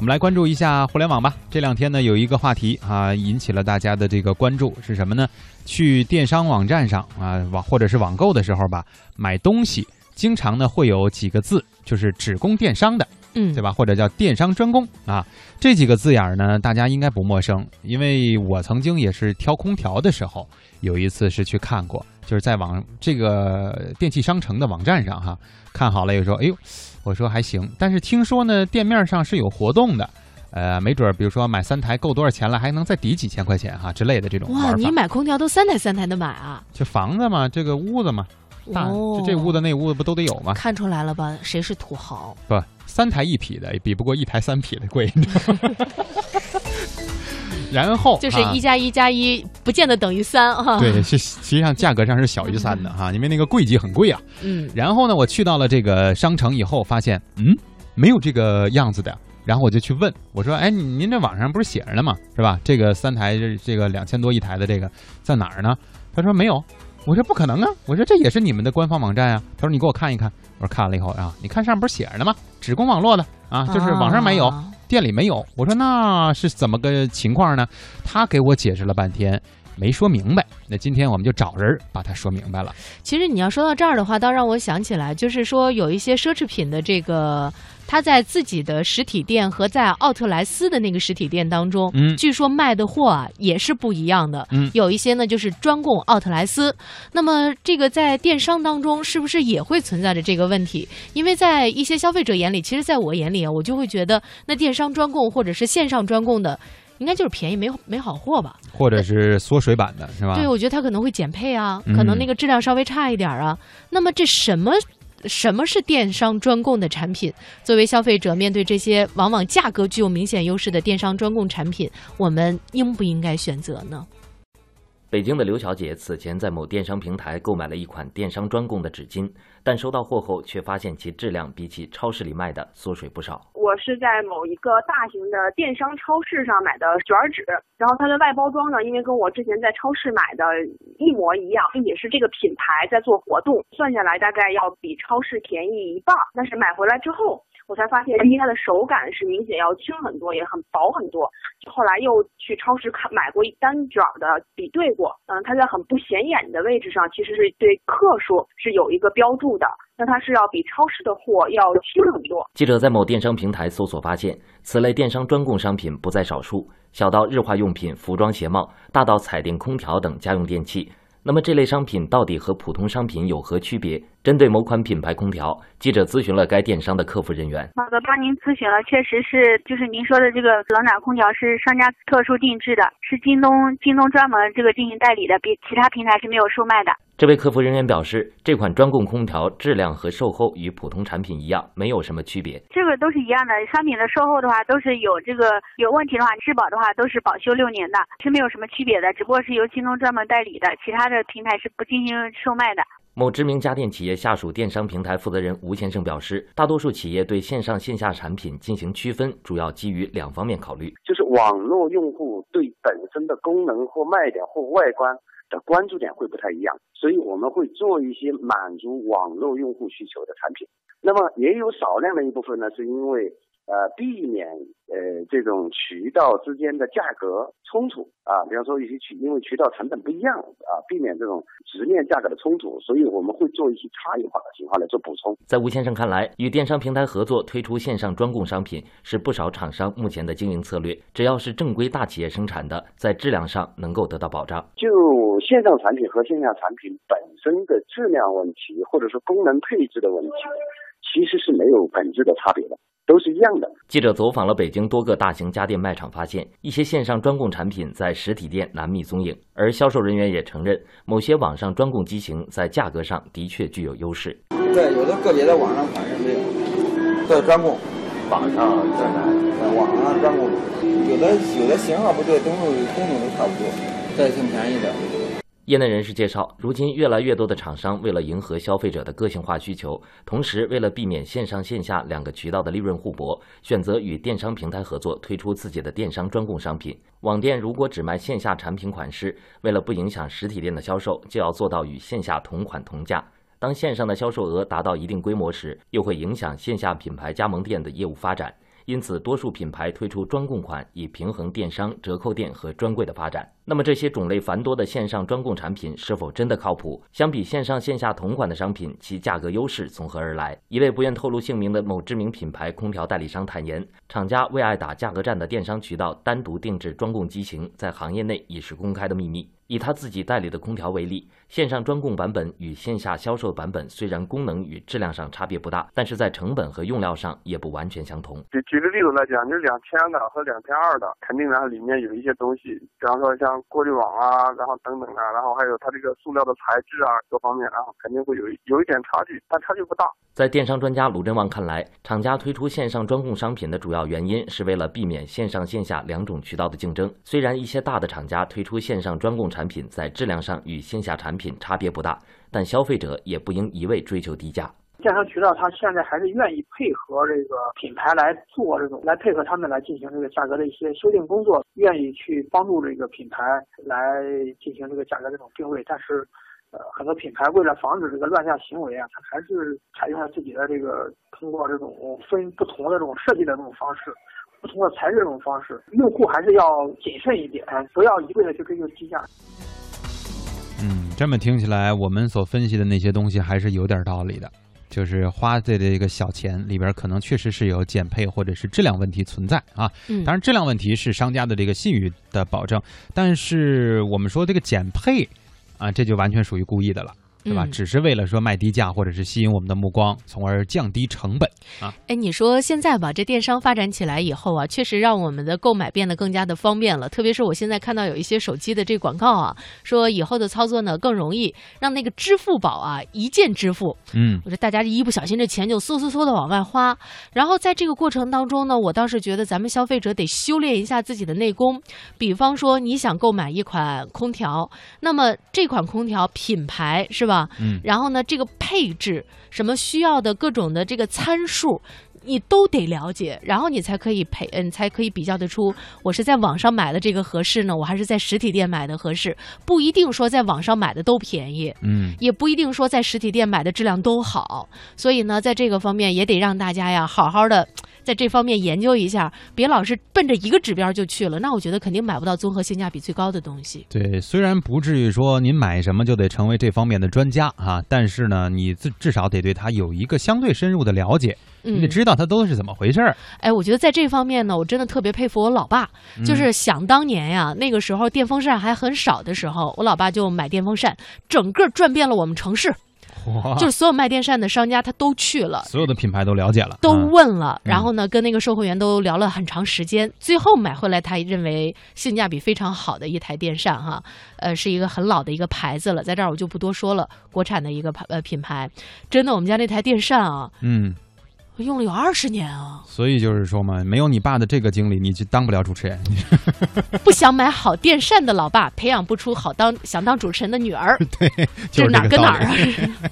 我们来关注一下互联网吧。这两天呢，有一个话题啊，引起了大家的这个关注，是什么呢？去电商网站上啊，网或者是网购的时候吧，买东西经常呢会有几个字，就是只供电商的，嗯，对吧？或者叫电商专供啊，这几个字眼儿呢，大家应该不陌生，因为我曾经也是挑空调的时候，有一次是去看过，就是在网这个电器商城的网站上哈，看好了以后说，哎呦，我说还行，但是听说呢，店面上是有活动的。呃，没准儿，比如说买三台够多少钱了，还能再抵几千块钱哈之类的这种哇，你买空调都三台三台的买啊？就房子嘛，这个屋子嘛，大、哦就这屋子那屋子不都得有吗？看出来了吧？谁是土豪？不，三台一匹的比不过一台三匹的贵？然后啊就是一加一加一不见得等于三哈。对，实实际上价格上是小于三的哈，因为那个柜机很贵啊。嗯，然后呢，我去到了这个商城以后，发现嗯，没有这个样子的。然后我就去问我说：“哎，您这网上不是写着呢吗？是吧？这个三台这这个两千多一台的这个在哪儿呢？”他说：“没有。”我说：“不可能啊！”我说：“这也是你们的官方网站啊。”他说：“你给我看一看。”我说：“看了以后啊，你看上面不是写着呢吗？只供网络的啊，就是网上没有，啊店里没有。”我说：“那是怎么个情况呢？”他给我解释了半天，没说明白。那今天我们就找人把它说明白了。其实你要说到这儿的话，倒让我想起来，就是说有一些奢侈品的这个，它在自己的实体店和在奥特莱斯的那个实体店当中，嗯据说卖的货啊也是不一样的。嗯有一些呢就是专供奥特莱斯。那么这个在电商当中是不是也会存在着这个问题？因为在一些消费者眼里，其实在我眼里啊，我就会觉得那电商专供或者是线上专供的。应该就是便宜没没好货吧？或者是缩水版的是吧？对，我觉得它可能会减配啊，嗯可能那个质量稍微差一点儿啊。那么这什么什么是电商专供的产品？作为消费者，面对这些往往价格具有明显优势的电商专供产品，我们应不应该选择呢？北京的刘小姐此前在某电商平台购买了一款电商专供的纸巾，但收到货后却发现其质量比起超市里卖的缩水不少。我是在某一个大型的电商超市上买的卷纸，然后它的外包装呢，因为跟我之前在超市买的一模一样，也是这个品牌在做活动，算下来大概要比超市便宜一半。但是买回来之后，我才发现，第一它的手感是明显要轻很多，也很薄很多。后来又去超市看买过一单卷的比对过，嗯，它在很不显眼的位置上，其实是对克数是有一个标注的，那它是要比超市的货要轻很多。记者在某电商平台搜索发现，此类电商专供商品不在少数，小到日化用品、服装鞋帽，大到彩电、空调等家用电器。那么这类商品到底和普通商品有何区别？针对某款品牌空调，记者咨询了该电商的客服人员。好的，帮您咨询了，确实是，就是您说的这个冷暖空调是商家特殊定制的，是京东京东专门这个进行代理的，比其他平台是没有售卖的。这位客服人员表示，这款专供空调质量和售后与普通产品一样，没有什么区别。这个都是一样的，商品的售后的话都是有这个有问题的话，质保的话都是保修六年的，是没有什么区别的，只不过是由京东专门代理的，其他的平台是不进行售卖的。某知名家电企业下属电商平台负责人吴先生表示，大多数企业对线上线下产品进行区分，主要基于两方面考虑。就是网络用户对本身的功能或卖点或外观的关注点会不太一样，所以我们会做一些满足网络用户需求的产品。那么也有少量的一部分呢，是因为呃避免呃这种渠道之间的价格冲突啊，比方说一些渠因为渠道成本不一样啊，避免这种直面价格的冲突，所以我们会做一些差异化的情况来做补充。在吴先生看来，与电商平台合作推出线上专供商品是不少厂商目前的经营策略。只要是正规大企业生产的，在质量上能够得到保障。就线上产品和线下产品本身的质量问题，或者说功能配置的问题，其实是没有本质的差别的，都是一样的。记者走访了北京多个大型家电卖场，发现一些线上专供产品在实体店难觅踪影，而销售人员也承认，某些网上专供机型在价格上的确具有优势。对，有的个别的网上款式没有，对专供，网上在哪？在，网上专供，有的有的型号不对，东西功能都差不多，这挺便宜的。业内人士介绍，如今越来越多的厂商为了迎合消费者的个性化需求，同时为了避免线上线下两个渠道的利润互搏，选择与电商平台合作推出自己的电商专供商品。网店如果只卖线下产品款式，为了不影响实体店的销售，就要做到与线下同款同价。当线上的销售额达到一定规模时，又会影响线下品牌加盟店的业务发展。因此多数品牌推出专供款，以平衡电商、折扣店和专柜的发展。那么这些种类繁多的线上专供产品是否真的靠谱？相比线上线下同款的商品，其价格优势从何而来？一位不愿透露姓名的某知名品牌空调代理商坦言，厂家为爱打价格战的电商渠道单独定制专供机型，在行业内已是公开的秘密。以他自己代理的空调为例，线上专供版本与线下销售版本虽然功能与质量上差别不大，但是在成本和用料上也不完全相同。举举个例子来讲，你两千的和两千二的，肯定然后里面有一些东西，比方说像过滤网啊，然后等等啊，然后还有它这个塑料的材质啊，各方面，然后肯定会有有一点差距，但差距不大。在电商专家卢振旺看来，厂家推出线上专供商品的主要原因是为了避免线上线下两种渠道的竞争。虽然一些大的厂家推出线上专供产产品在质量上与线下产品差别不大，但消费者也不应一味追求低价。电商渠道它现在还是愿意配合这个品牌来做这种，来配合他们来进行这个价格的一些修订工作，愿意去帮助这个品牌来进行这个价格这种定位，但是。呃，很多品牌为了防止这个乱价行为啊，它还是采用了自己的这个通过这种分不同的这种设计的这种方式，不同的材质这种方式，用户还是要谨慎一点，不要一味的去追求低价。嗯，这么听起来，我们所分析的那些东西还是有点道理的，就是花的这个小钱里边，可能确实是有减配或者是质量问题存在啊。嗯，当然，质量问题是商家的这个信誉的保证，但是我们说这个减配。啊，这就完全属于故意的了。对吧？只是为了说卖低价，或者是吸引我们的目光，从而降低成本啊。哎，你说现在吧，这电商发展起来以后啊，确实让我们的购买变得更加的方便了。特别是我现在看到有一些手机的这广告啊，说以后的操作呢更容易，让那个支付宝啊一键支付。嗯，我说大家一不小心这钱就嗖嗖嗖的往外花。然后在这个过程当中呢，我倒是觉得咱们消费者得修炼一下自己的内功。比方说你想购买一款空调，那么这款空调品牌是吧？嗯，然后。呢这个配置，什么需要的各种的这个参数，你都得了解，然后你才可以配，嗯，才可以比较得出，我是在网上买的这个合适呢，我还是在实体店买的合适。不一定说在网上买的都便宜，嗯，也不一定说在实体店买的质量都好。所以呢，在这个方面也得让大家呀，好好的在这方面研究一下，别老是奔着一个指标就去了。那我觉得肯定买不到综合性价比最高的东西。对，虽然不至于说您买什么就得成为这方面的专家啊，但是呢，你至至少得对它有一个相对深入的了解，你得知道它都是怎么回事儿。哎，我觉得在这方面呢，我真的特别佩服我老爸。就是想当年呀，那个时候电风扇还很少的时候，我老爸就买电风扇，整个转遍了我们城市。就是所有卖电扇的商家，他都去了，所有的品牌都了解了，都问了，然后呢，跟那个售货员都聊了很长时间，最后买回来，他认为性价比非常好的一台电扇，哈，呃，是一个很老的一个牌子了，在这儿我就不多说了，国产的一个牌呃品牌，真的，我们家那台电扇啊，嗯，用了有二十年啊，所以就是说嘛，没有你爸的这个经历，你就当不了主持人。不想买好电扇的老爸，培养不出好当想当主持人的女儿，对，就是哪跟哪儿啊？